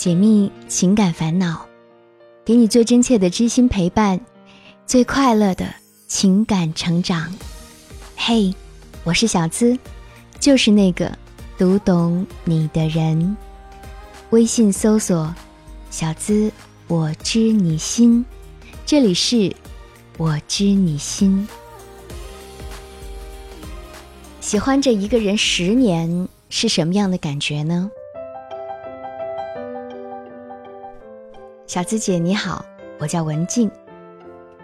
解密情感烦恼，给你最真切的知心陪伴，最快乐的情感成长。嘿，我是小资，就是那个读懂你的人。微信搜索“小资我知你心”，这里是“我知你心”。喜欢这一个人十年是什么样的感觉呢？小资姐你好，我叫文静。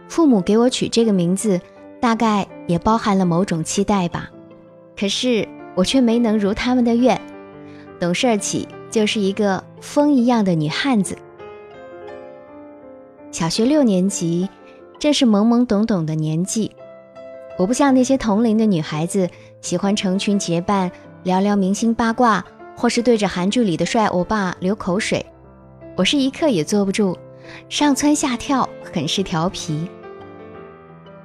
父母给我取这个名字，大概也包含了某种期待吧。可是我却没能如他们的愿。懂事儿起就是一个风一样的女汉子。小学六年级，正是懵懵懂懂的年纪。我不像那些同龄的女孩子，喜欢成群结伴聊聊明星八卦，或是对着韩剧里的帅欧巴流口水。我是一刻也坐不住，上蹿下跳，很是调皮。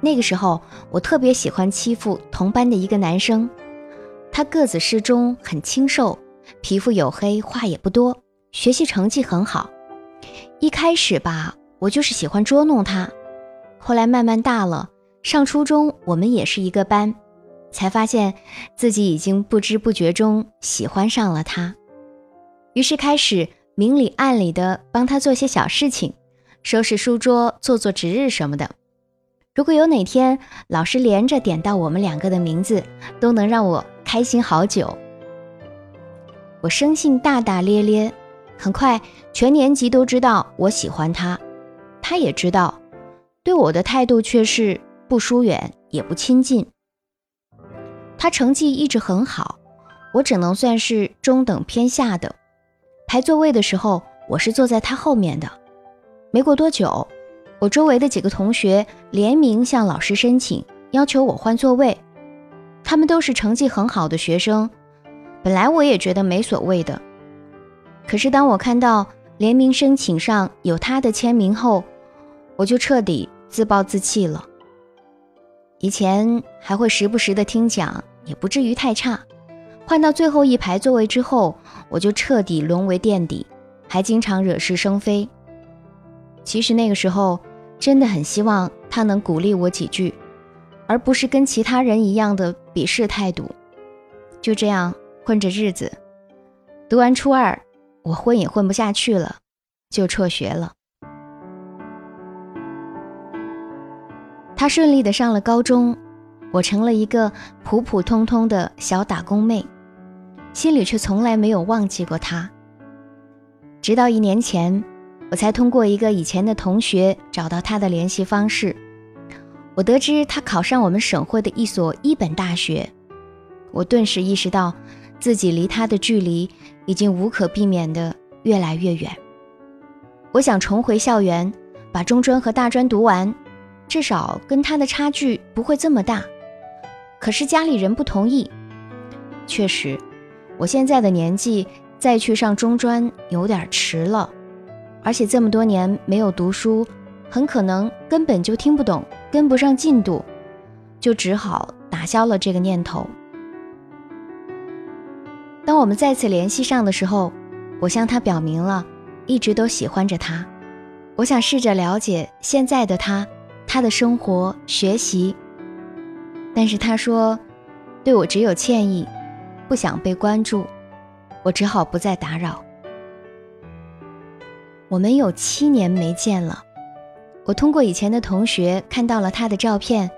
那个时候，我特别喜欢欺负同班的一个男生，他个子适中，很清瘦，皮肤黝黑，话也不多，学习成绩很好。一开始吧，我就是喜欢捉弄他，后来慢慢大了。上初中，我们也是一个班，才发现自己已经不知不觉中喜欢上了他，于是开始明里暗里的帮他做些小事情，收拾书桌、做做值日什么的。如果有哪天老师连着点到我们两个的名字，都能让我开心好久。我生性大大咧咧，很快全年级都知道我喜欢他，他也知道，对我的态度却是。不疏远也不亲近，他成绩一直很好，我只能算是中等偏下的。排座位的时候，我是坐在他后面的。没过多久，我周围的几个同学联名向老师申请，要求我换座位。他们都是成绩很好的学生，本来我也觉得没所谓的。可是当我看到联名申请上有他的签名后，我就彻底自暴自弃了。以前还会时不时的听讲，也不至于太差。换到最后一排座位之后，我就彻底沦为垫底，还经常惹是生非。其实那个时候真的很希望他能鼓励我几句，而不是跟其他人一样的鄙视态度。就这样混着日子，读完初二，我混也混不下去了，就辍学了。他顺利的上了高中，我成了一个普普通通的小打工妹，心里却从来没有忘记过他。直到一年前，我才通过一个以前的同学找到他的联系方式。我得知他考上我们省会的一所一本大学，我顿时意识到自己离他的距离已经无可避免的越来越远。我想重回校园，把中专和大专读完。至少跟他的差距不会这么大，可是家里人不同意。确实，我现在的年纪再去上中专有点迟了，而且这么多年没有读书，很可能根本就听不懂，跟不上进度，就只好打消了这个念头。当我们再次联系上的时候，我向他表明了一直都喜欢着他，我想试着了解现在的他。他的生活、学习，但是他说，对我只有歉意，不想被关注，我只好不再打扰。我们有七年没见了，我通过以前的同学看到了他的照片，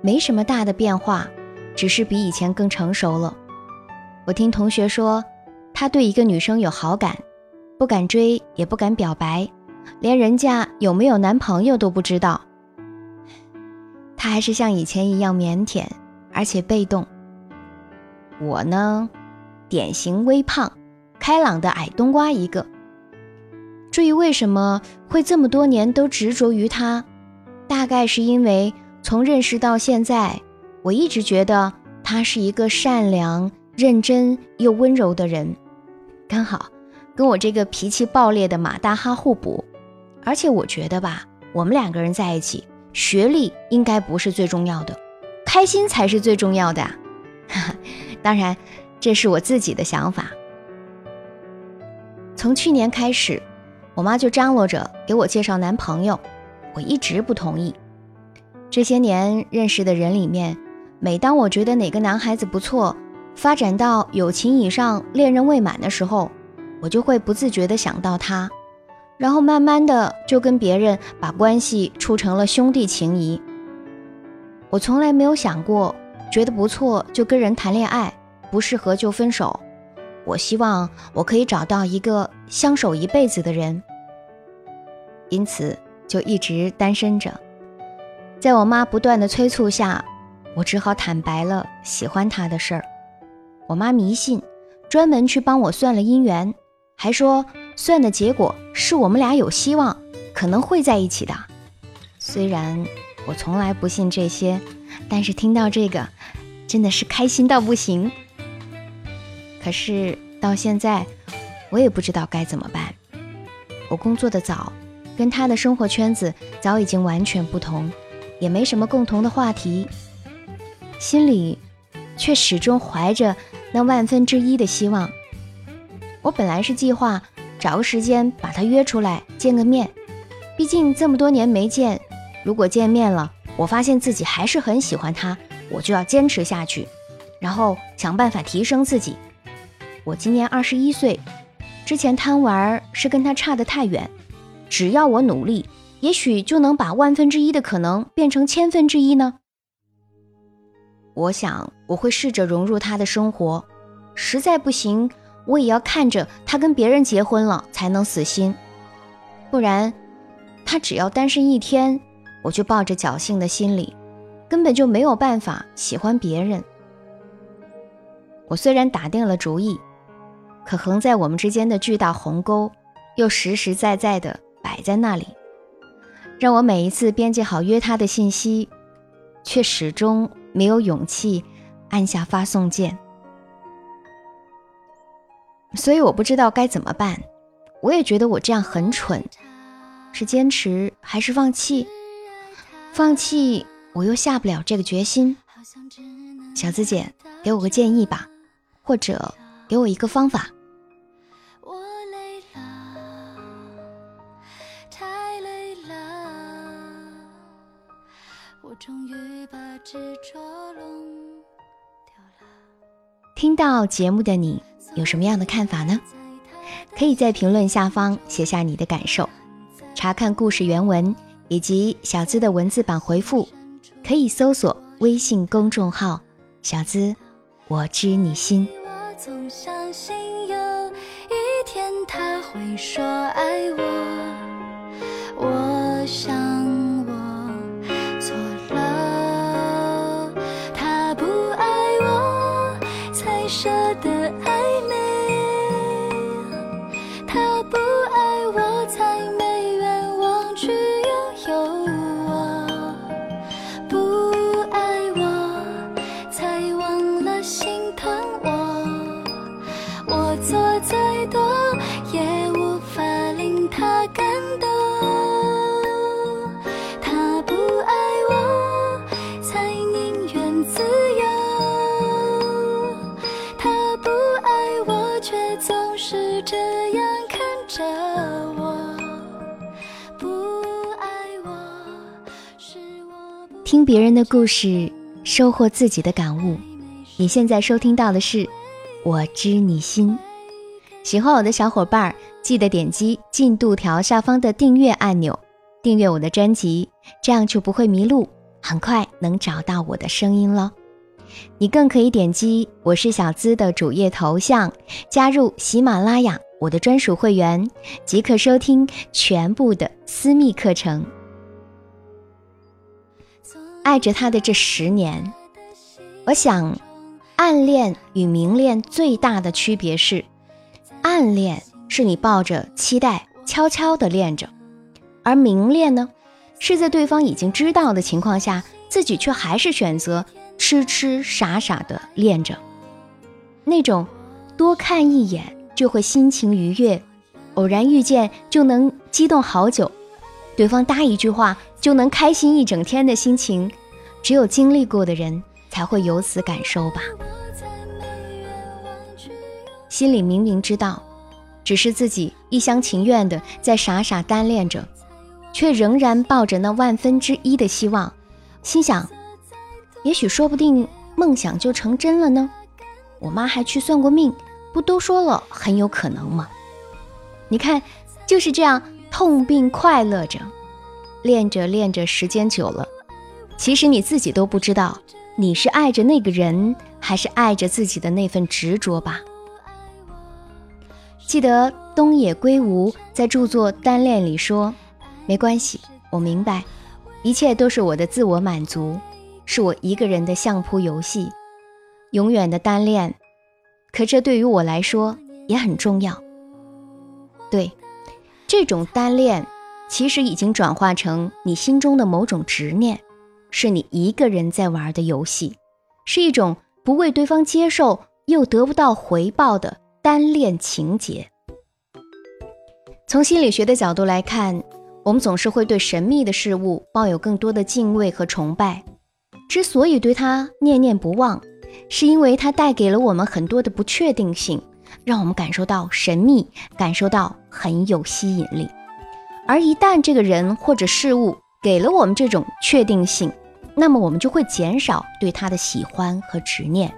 没什么大的变化，只是比以前更成熟了。我听同学说，他对一个女生有好感，不敢追，也不敢表白，连人家有没有男朋友都不知道。他还是像以前一样腼腆，而且被动。我呢，典型微胖、开朗的矮冬瓜一个。至于为什么会这么多年都执着于他，大概是因为从认识到现在，我一直觉得他是一个善良、认真又温柔的人，刚好跟我这个脾气暴烈的马大哈互补。而且我觉得吧，我们两个人在一起。学历应该不是最重要的，开心才是最重要的。哈 哈当然，这是我自己的想法。从去年开始，我妈就张罗着给我介绍男朋友，我一直不同意。这些年认识的人里面，每当我觉得哪个男孩子不错，发展到友情以上、恋人未满的时候，我就会不自觉地想到他，然后慢慢的就跟别人把关系处成了兄弟情谊。我从来没有想过，觉得不错就跟人谈恋爱，不适合就分手。我希望我可以找到一个相守一辈子的人，因此就一直单身着。在我妈不断的催促下，我只好坦白了喜欢他的事儿。我妈迷信，专门去帮我算了姻缘，还说算的结果是我们俩有希望，可能会在一起的。虽然我从来不信这些，但是听到这个，真的是开心到不行。可是到现在，我也不知道该怎么办。我工作的早，跟他的生活圈子早已经完全不同，也没什么共同的话题，心里却始终怀着那万分之一的希望。我本来是计划找个时间把他约出来见个面，毕竟这么多年没见，如果见面了，我发现自己还是很喜欢他，我就要坚持下去，然后想办法提升自己。我今年二十一岁，之前贪玩是跟他差得太远。只要我努力，也许就能把万分之一的可能变成千分之一呢。我想我会试着融入他的生活，实在不行，我也要看着他跟别人结婚了才能死心。不然，他只要单身一天，我就抱着侥幸的心理，根本就没有办法喜欢别人。我虽然打定了主意。可横在我们之间的巨大鸿沟，又实实在在的摆在那里，让我每一次编辑好约他的信息，却始终没有勇气按下发送键。所以我不知道该怎么办，我也觉得我这样很蠢，是坚持还是放弃？放弃我又下不了这个决心。小资姐，给我个建议吧，或者给我一个方法。听到节目的你有什么样的看法呢？可以在评论下方写下你的感受。查看故事原文以及小资的文字版回复，可以搜索微信公众号“小资我知你心”。总相信有一天他会说爱我，我想。却总是这样看着我。不爱我，是我听别人的故事，收获自己的感悟。你现在收听到的是《我知你心》。喜欢我的小伙伴，记得点击进度条下方的订阅按钮，订阅我的专辑，这样就不会迷路，很快能找到我的声音了。你更可以点击“我是小资”的主页头像，加入喜马拉雅我的专属会员，即可收听全部的私密课程。爱着他的这十年，我想，暗恋与明恋最大的区别是，暗恋是你抱着期待悄悄的恋着，而明恋呢，是在对方已经知道的情况下，自己却还是选择痴痴傻傻的恋着。那种多看一眼就会心情愉悦，偶然遇见就能激动好久。对方搭一句话就能开心一整天的心情，只有经历过的人才会有此感受吧。心里明明知道，只是自己一厢情愿的在傻傻单恋着，却仍然抱着那万分之一的希望，心想，也许说不定梦想就成真了呢。我妈还去算过命，不都说了很有可能吗？你看，就是这样痛并快乐着，练着练着，时间久了，其实你自己都不知道，你是爱着那个人，还是爱着自己的那份执着吧。记得东野圭吾在著作《单恋》里说：“没关系，我明白，一切都是我的自我满足，是我一个人的相扑游戏，永远的单恋。可这对于我来说也很重要。对，这种单恋其实已经转化成你心中的某种执念，是你一个人在玩的游戏，是一种不为对方接受又得不到回报的。”单恋情节。从心理学的角度来看，我们总是会对神秘的事物抱有更多的敬畏和崇拜。之所以对他念念不忘，是因为他带给了我们很多的不确定性，让我们感受到神秘，感受到很有吸引力。而一旦这个人或者事物给了我们这种确定性，那么我们就会减少对他的喜欢和执念。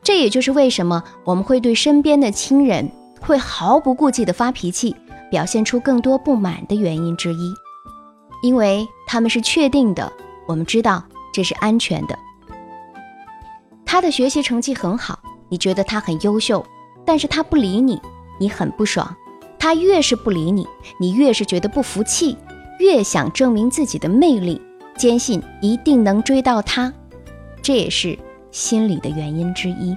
这也就是为什么我们会对身边的亲人会毫不顾忌地发脾气，表现出更多不满的原因之一，因为他们是确定的，我们知道这是安全的。他的学习成绩很好，你觉得他很优秀，但是他不理你，你很不爽。他越是不理你，你越是觉得不服气，越想证明自己的魅力，坚信一定能追到他。这也是。心理的原因之一，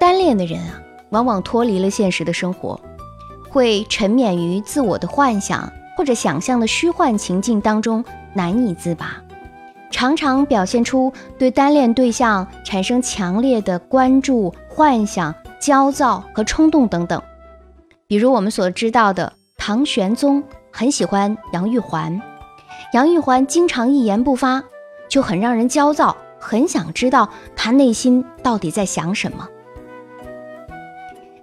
单恋的人啊，往往脱离了现实的生活，会沉湎于自我的幻想或者想象的虚幻情境当中，难以自拔，常常表现出对单恋对象产生强烈的关注、幻想、焦躁和冲动等等。比如我们所知道的唐玄宗很喜欢杨玉环，杨玉环经常一言不发，就很让人焦躁。很想知道他内心到底在想什么。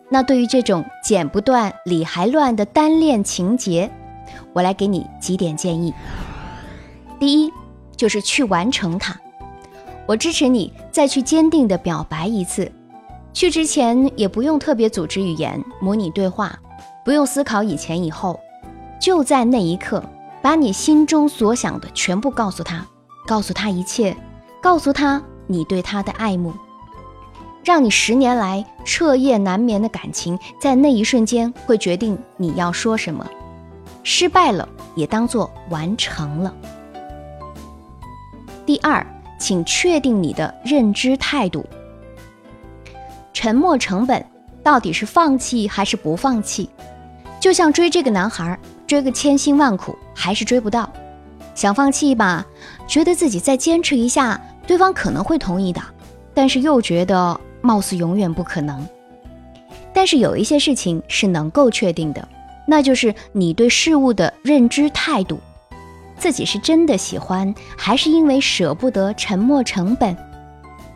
那对于这种剪不断、理还乱的单恋情节，我来给你几点建议。第一，就是去完成它。我支持你再去坚定的表白一次。去之前也不用特别组织语言模拟对话，不用思考以前以后，就在那一刻，把你心中所想的全部告诉他，告诉他一切。告诉他你对他的爱慕，让你十年来彻夜难眠的感情，在那一瞬间会决定你要说什么。失败了也当做完成了。第二，请确定你的认知态度。沉默成本到底是放弃还是不放弃？就像追这个男孩，追个千辛万苦还是追不到，想放弃吧，觉得自己再坚持一下。对方可能会同意的，但是又觉得貌似永远不可能。但是有一些事情是能够确定的，那就是你对事物的认知态度，自己是真的喜欢，还是因为舍不得沉没成本？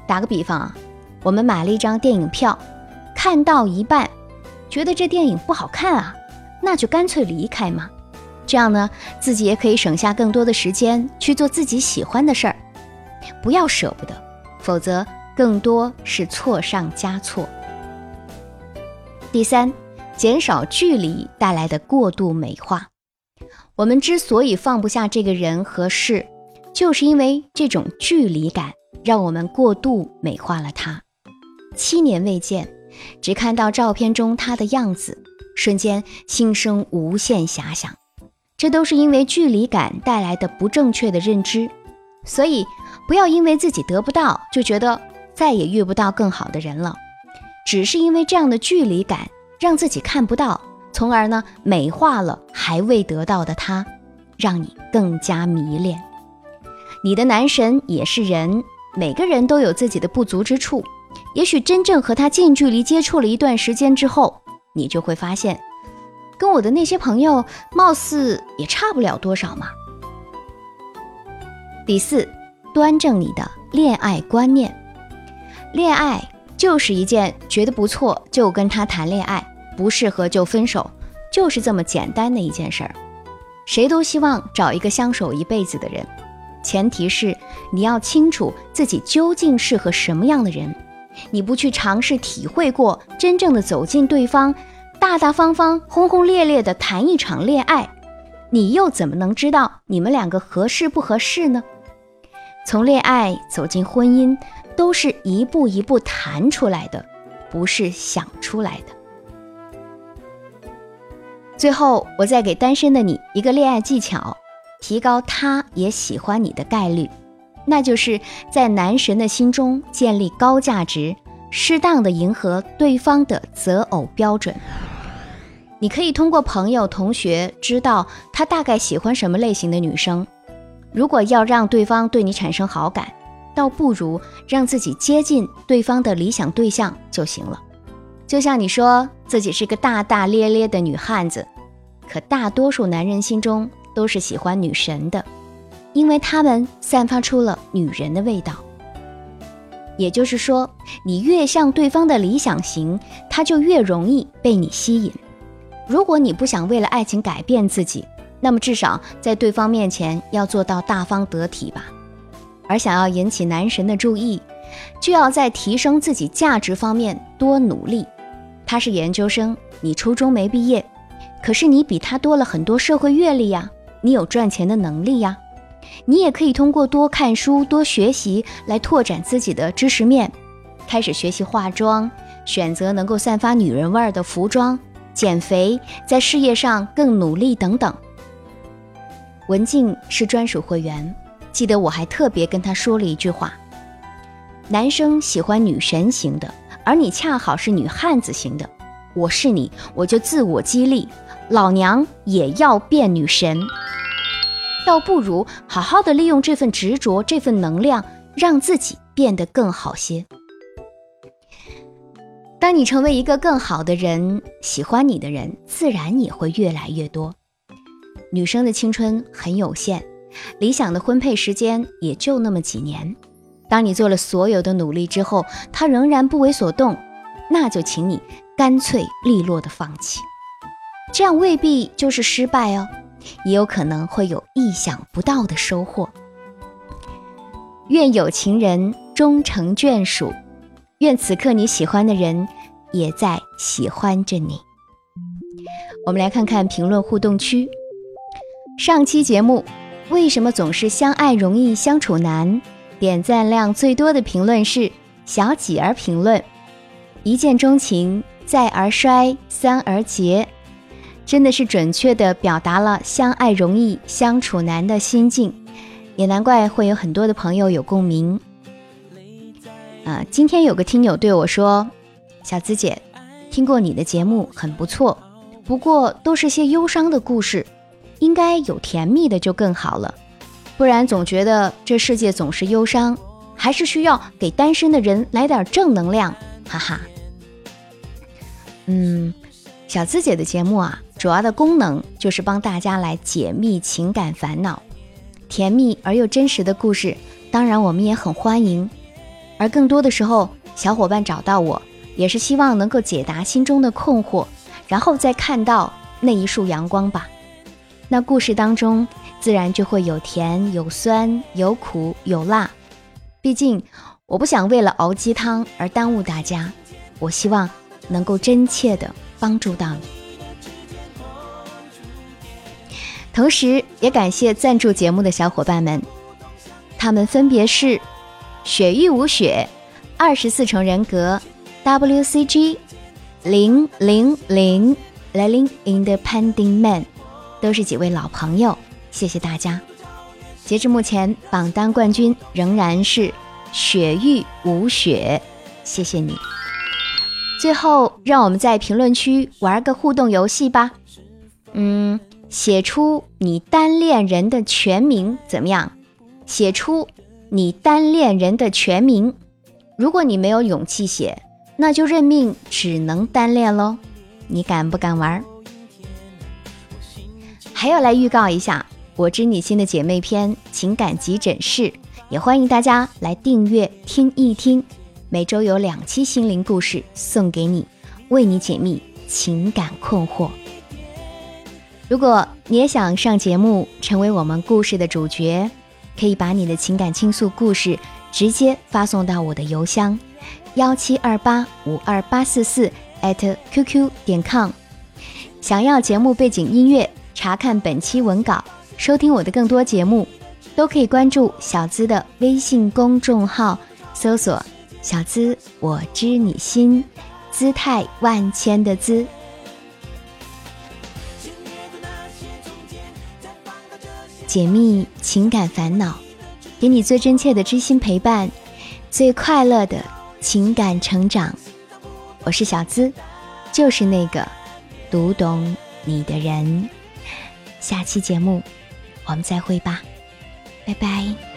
打个比方啊，我们买了一张电影票，看到一半，觉得这电影不好看啊，那就干脆离开嘛。这样呢，自己也可以省下更多的时间去做自己喜欢的事儿。不要舍不得，否则更多是错上加错。第三，减少距离带来的过度美化。我们之所以放不下这个人和事，就是因为这种距离感让我们过度美化了他。七年未见，只看到照片中他的样子，瞬间心生无限遐想。这都是因为距离感带来的不正确的认知，所以。不要因为自己得不到，就觉得再也遇不到更好的人了。只是因为这样的距离感，让自己看不到，从而呢美化了还未得到的他，让你更加迷恋。你的男神也是人，每个人都有自己的不足之处。也许真正和他近距离接触了一段时间之后，你就会发现，跟我的那些朋友貌似也差不了多少嘛。第四。端正你的恋爱观念，恋爱就是一件觉得不错就跟他谈恋爱，不适合就分手，就是这么简单的一件事儿。谁都希望找一个相守一辈子的人，前提是你要清楚自己究竟适合什么样的人。你不去尝试体会过，真正的走进对方，大大方方、轰轰烈烈的谈一场恋爱，你又怎么能知道你们两个合适不合适呢？从恋爱走进婚姻，都是一步一步谈出来的，不是想出来的。最后，我再给单身的你一个恋爱技巧，提高他也喜欢你的概率，那就是在男神的心中建立高价值，适当的迎合对方的择偶标准。你可以通过朋友、同学知道他大概喜欢什么类型的女生。如果要让对方对你产生好感，倒不如让自己接近对方的理想对象就行了。就像你说自己是个大大咧咧的女汉子，可大多数男人心中都是喜欢女神的，因为他们散发出了女人的味道。也就是说，你越像对方的理想型，他就越容易被你吸引。如果你不想为了爱情改变自己，那么至少在对方面前要做到大方得体吧。而想要引起男神的注意，就要在提升自己价值方面多努力。他是研究生，你初中没毕业，可是你比他多了很多社会阅历呀，你有赚钱的能力呀，你也可以通过多看书、多学习来拓展自己的知识面，开始学习化妆，选择能够散发女人味儿的服装，减肥，在事业上更努力等等。文静是专属会员，记得我还特别跟他说了一句话：男生喜欢女神型的。而你恰好是女汉子型的，我是你，我就自我激励，老娘也要变女神。倒不如好好的利用这份执着，这份能量，让自己变得更好些。当你成为一个更好的人，喜欢你的人自然也会越来越多。女生的青春很有限，理想的婚配时间也就那么几年。当你做了所有的努力之后，他仍然不为所动，那就请你干脆利落的放弃。这样未必就是失败哦，也有可能会有意想不到的收获。愿有情人终成眷属，愿此刻你喜欢的人也在喜欢着你。我们来看看评论互动区。上期节目为什么总是相爱容易相处难？点赞量最多的评论是小几儿评论：“一见钟情，再而衰，三而竭。”真的是准确的表达了相爱容易相处难的心境，也难怪会有很多的朋友有共鸣。啊，今天有个听友对我说：“小资姐，听过你的节目很不错，不过都是些忧伤的故事，应该有甜蜜的就更好了。”不然总觉得这世界总是忧伤，还是需要给单身的人来点正能量，哈哈。嗯，小资姐的节目啊，主要的功能就是帮大家来解密情感烦恼，甜蜜而又真实的故事，当然我们也很欢迎。而更多的时候，小伙伴找到我，也是希望能够解答心中的困惑，然后再看到那一束阳光吧。那故事当中。自然就会有甜有酸有苦有辣，毕竟我不想为了熬鸡汤而耽误大家，我希望能够真切的帮助到你。同时也感谢赞助节目的小伙伴们，他们分别是雪域无雪、二十四重人格、WCG、零零零、Leling Independent Man，都是几位老朋友。谢谢大家。截至目前，榜单冠军仍然是雪域无雪，谢谢你。最后，让我们在评论区玩个互动游戏吧。嗯，写出你单恋人的全名怎么样？写出你单恋人的全名。如果你没有勇气写，那就认命，只能单恋喽。你敢不敢玩？还要来预告一下。我知你心的姐妹篇情感急诊室，也欢迎大家来订阅听一听。每周有两期心灵故事送给你，为你解密情感困惑。如果你也想上节目，成为我们故事的主角，可以把你的情感倾诉故事直接发送到我的邮箱幺七二八五二八四四 at qq 点 com。想要节目背景音乐，查看本期文稿，收听我的更多节目，都可以关注小资的微信公众号，搜索“小资我知你心”，姿态万千的“姿”。解密情感烦恼，给你最真切的知心陪伴，最快乐的情感成长。我是小资，就是那个读懂你的人。下期节目我们再会吧，拜拜。